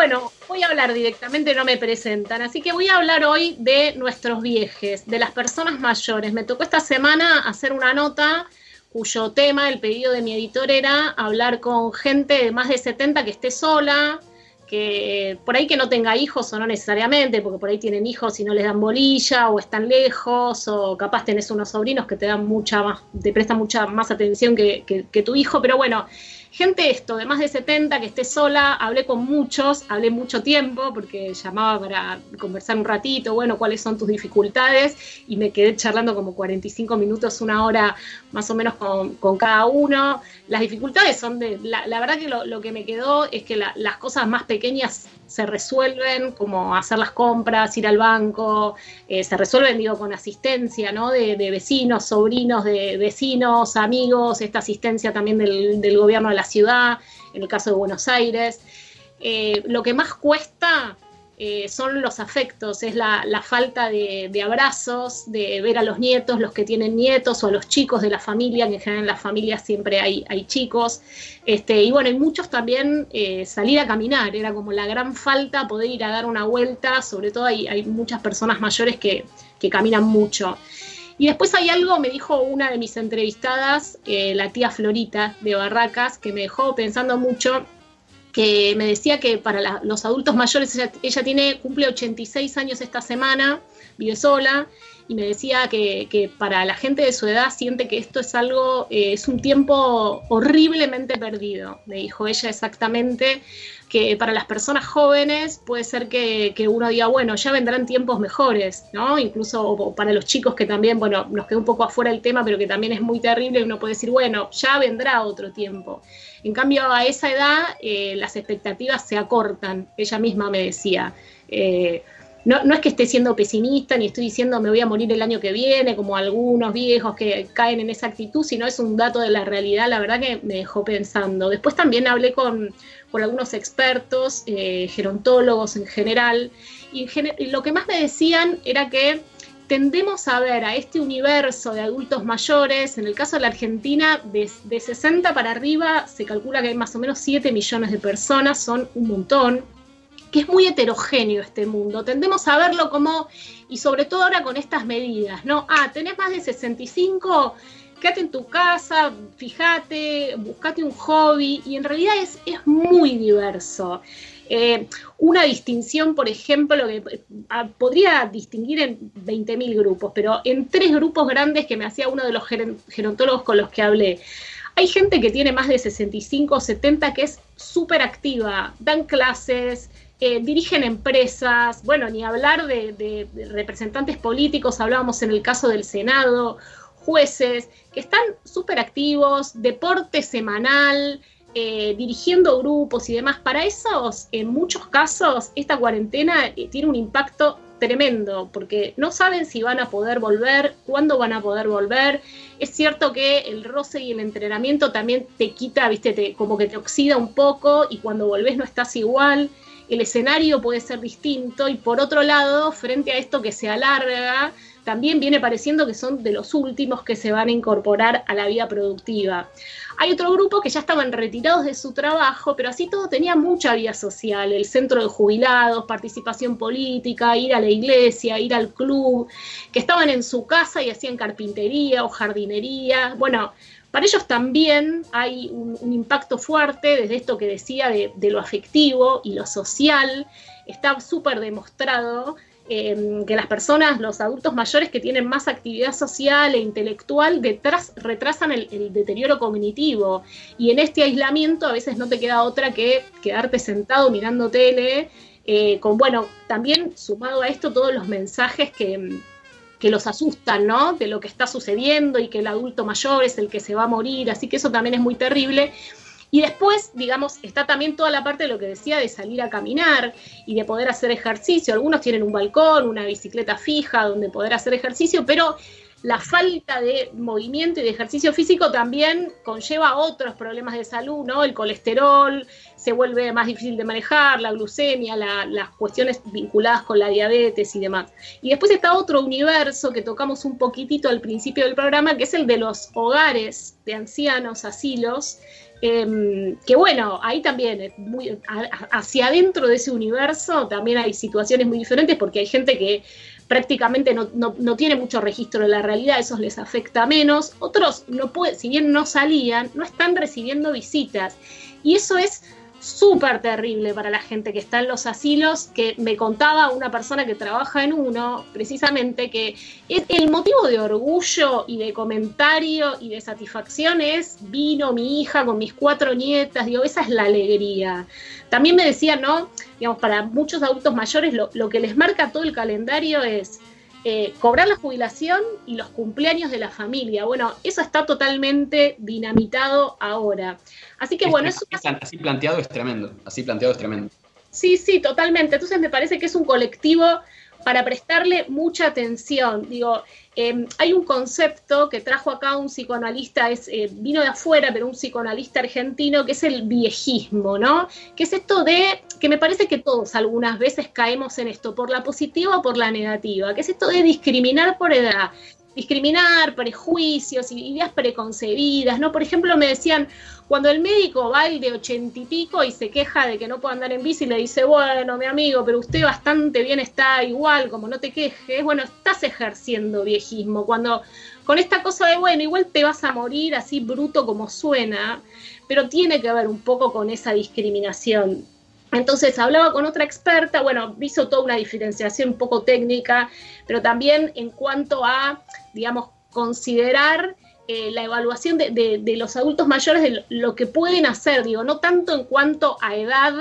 Bueno, voy a hablar directamente, no me presentan, así que voy a hablar hoy de nuestros viejes, de las personas mayores. Me tocó esta semana hacer una nota cuyo tema, el pedido de mi editor era hablar con gente de más de 70 que esté sola, que por ahí que no tenga hijos o no necesariamente, porque por ahí tienen hijos y no les dan bolilla o están lejos, o capaz tenés unos sobrinos que te dan mucha más, te prestan mucha más atención que, que tu hijo, pero bueno, gente esto, de más de 70, que esté sola, hablé con muchos, hablé mucho tiempo, porque llamaba para conversar un ratito, bueno, cuáles son tus dificultades, y me quedé charlando como 45 minutos, una hora más o menos con, cada uno. Las dificultades son de, la, verdad que lo, que me quedó es que las cosas más pequeñas se resuelven, como hacer las compras, ir al banco, eh, se resuelven, digo, con asistencia, ¿no? De, vecinos, sobrinos de vecinos, amigos, esta asistencia también del, del gobierno de la ciudad, en el caso de Buenos Aires. Eh, lo que más cuesta eh, son los afectos, es la, falta de, abrazos, de ver a los nietos, los que tienen nietos o a los chicos de la familia, que en general en las familias siempre hay, hay chicos. Este, y bueno, y muchos también eh, salir a caminar, era como la gran falta poder ir a dar una vuelta, sobre todo hay, hay muchas personas mayores que, que caminan mucho. Y después hay algo, me dijo una de mis entrevistadas, eh, la tía Florita de Barracas, que me dejó pensando mucho, que me decía que para los adultos mayores, ella, tiene, cumple 86 años esta semana, vive sola, y me decía que, para la gente de su edad siente que esto es algo, eh, es un tiempo horriblemente perdido, me dijo ella exactamente, que para las personas jóvenes puede ser que, uno diga, bueno, ya vendrán tiempos mejores, ¿no? Incluso para los chicos que también, bueno, nos quedó un poco afuera el tema, pero que también es muy terrible, uno puede decir, bueno, ya vendrá otro tiempo. En cambio, a esa edad eh, las expectativas se acortan, ella misma me decía. Eh, no, no, es que esté siendo pesimista ni estoy diciendo me voy a morir el año que viene, como algunos viejos que caen en esa actitud, sino es un dato de la realidad, la verdad que me dejó pensando. Después también hablé con, algunos expertos, eh, gerontólogos en general, y, lo que más me decían era que tendemos a ver a este universo de adultos mayores, en el caso de la Argentina, de, de 60 para arriba se calcula que hay más o menos 7 millones de personas, son un montón que es muy heterogéneo este mundo. Tendemos a verlo como, y sobre todo ahora con estas medidas, ¿no? Ah, tenés más de 65, quédate en tu casa, fíjate, buscate un hobby, y en realidad es, es muy diverso. Eh, una distinción, por ejemplo, lo que ah, podría distinguir en 20.000 grupos, pero en tres grupos grandes que me hacía uno de los gerontólogos con los que hablé. Hay gente que tiene más de 65 o 70 que es súper activa, dan clases, eh, dirigen empresas, bueno, ni hablar de, representantes políticos, hablábamos en el caso del Senado, jueces, que están súper activos, deporte semanal, eh, dirigiendo grupos y demás. Para esos, en muchos casos, esta cuarentena eh, tiene un impacto tremendo, porque no saben si van a poder volver, cuándo van a poder volver. Es cierto que el roce y el entrenamiento también te quita, viste, como que te oxida un poco y cuando volvés no estás igual el escenario puede ser distinto y por otro lado, frente a esto que se alarga, también viene pareciendo que son de los últimos que se van a incorporar a la vida productiva. Hay otro grupo que ya estaban retirados de su trabajo, pero así todo tenía mucha vida social, el centro de jubilados, participación política, ir a la iglesia, ir al club, que estaban en su casa y hacían carpintería o jardinería. Bueno, para ellos también hay un, impacto fuerte desde esto que decía de, lo afectivo y lo social. Está súper demostrado em, que las personas, los adultos mayores que tienen más actividad social e intelectual, retrasan el, deterioro cognitivo. Y en este aislamiento a veces no te queda otra que quedarte sentado mirando tele. Eh, con, bueno, también sumado a esto todos los mensajes que, que los asustan, ¿no? De lo que está sucediendo y que el adulto mayor es el que se va a morir, así que eso también es muy terrible. Y después, digamos, está también toda la parte de lo que decía de salir a caminar y de poder hacer ejercicio. Algunos tienen un balcón, una bicicleta fija donde poder hacer ejercicio, pero la falta de movimiento y de ejercicio físico también conlleva otros problemas de salud, ¿no? El colesterol se vuelve más difícil de manejar, la glucemia, las cuestiones vinculadas con la diabetes y demás. Y después está otro universo que tocamos un poquitito al principio del programa, que es el de los hogares de ancianos, asilos, em, que bueno, ahí también, muy, hacia adentro de ese universo también hay situaciones muy diferentes porque hay gente que prácticamente no, tiene mucho registro de la realidad, eso les afecta menos. Otros, no puede, si bien no salían, no están recibiendo visitas. Y eso es súper terrible para la gente que está en los asilos, que me contaba una persona que trabaja en uno, precisamente, que el motivo de orgullo y de comentario y de satisfacción es, vino mi hija con mis cuatro nietas, digo, esa es la alegría. También me decía, ¿no? Digamos, para muchos adultos mayores lo, que les marca todo el calendario es eh, cobrar la jubilación y los cumpleaños de la familia. Bueno, eso está totalmente dinamitado ahora. Así que bueno, eso... Así planteado es tremendo, así planteado es tremendo. Sí, sí, totalmente. Entonces me parece que es un colectivo para prestarle mucha atención. Digo, em, hay un concepto que trajo acá un psicoanalista, es, eh, vino de afuera, pero un psicoanalista argentino, que es el viejismo, ¿no? Que es esto de, que me parece que todos algunas veces caemos en esto, por la positiva o por la negativa, que es esto de discriminar por edad discriminar, prejuicios ideas preconcebidas, ¿no? Por ejemplo, me decían, cuando el médico va el de ochenta y pico y se queja de que no puede andar en bici, le dice, bueno, mi amigo, pero usted bastante bien está igual, como no te quejes, bueno, estás ejerciendo viejismo. Cuando con esta cosa de, bueno, igual te vas a morir así bruto como suena, pero tiene que ver un poco con esa discriminación. Entonces hablaba con otra experta, bueno, hizo toda una diferenciación un poco técnica, pero también en cuanto a, digamos, considerar eh, la evaluación de, los adultos mayores de lo que pueden hacer, digo, no tanto en cuanto a edad,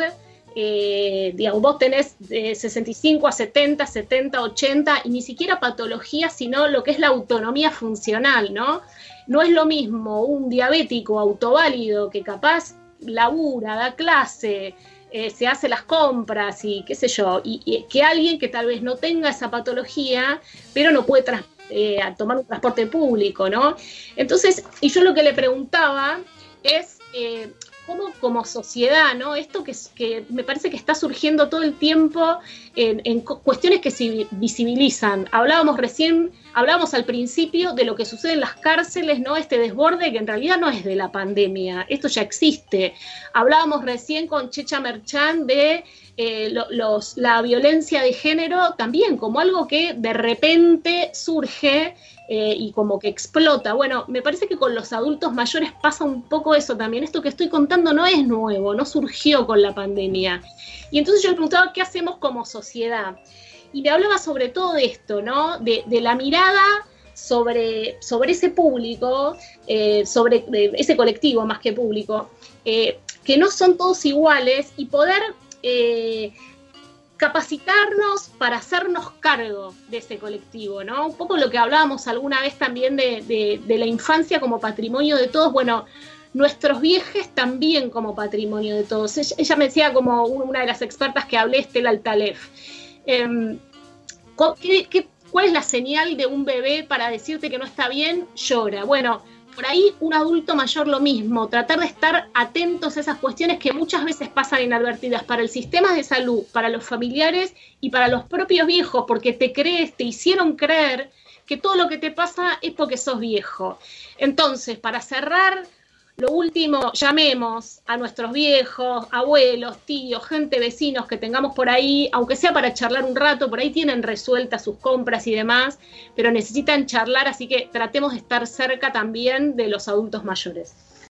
eh, digamos, vos tenés de 65 a 70, 70, 80, y ni siquiera patología, sino lo que es la autonomía funcional, ¿no? No es lo mismo un diabético autoválido que capaz labura, da clase, eh, se hace las compras y qué sé yo, y, que alguien que tal vez no tenga esa patología, pero no puede eh, tomar un transporte público, ¿no? Entonces, y yo lo que le preguntaba es, eh, cómo como sociedad, ¿no? Esto que, que me parece que está surgiendo todo el tiempo en, cuestiones que se visibilizan. Hablábamos recién, hablábamos al principio de lo que sucede en las cárceles, ¿no? Este desborde que en realidad no es de la pandemia, esto ya existe. Hablábamos recién con Checha Merchan de eh, los, la violencia de género también como algo que de repente surge eh, y como que explota. Bueno, me parece que con los adultos mayores pasa un poco eso también. Esto que estoy contando no es nuevo, no surgió con la pandemia. Y entonces yo le preguntaba qué hacemos como sociedad. Y me hablaba sobre todo de esto, ¿no? De, la mirada sobre, sobre ese público, eh, sobre ese colectivo más que público, eh, que no son todos iguales y poder capacitarnos para hacernos cargo de ese colectivo, ¿no? Un poco lo que hablábamos alguna vez también de, la infancia como patrimonio de todos, bueno, nuestros viejes también como patrimonio de todos. Ella, me decía como una de las expertas que hablé, Estela Altalef, em, cuál es la señal de un bebé para decirte que no está bien? Llora. Bueno, por ahí un adulto mayor lo mismo, tratar de estar atentos a esas cuestiones que muchas veces pasan inadvertidas para el sistema de salud, para los familiares y para los propios viejos, porque te crees, te hicieron creer que todo lo que te pasa es porque sos viejo. Entonces, para cerrar lo último, llamemos a nuestros viejos, abuelos, tíos, gente, vecinos que tengamos por ahí, aunque sea para charlar un rato, por ahí tienen resueltas sus compras y demás, pero necesitan charlar, así que tratemos de estar cerca también de los adultos mayores.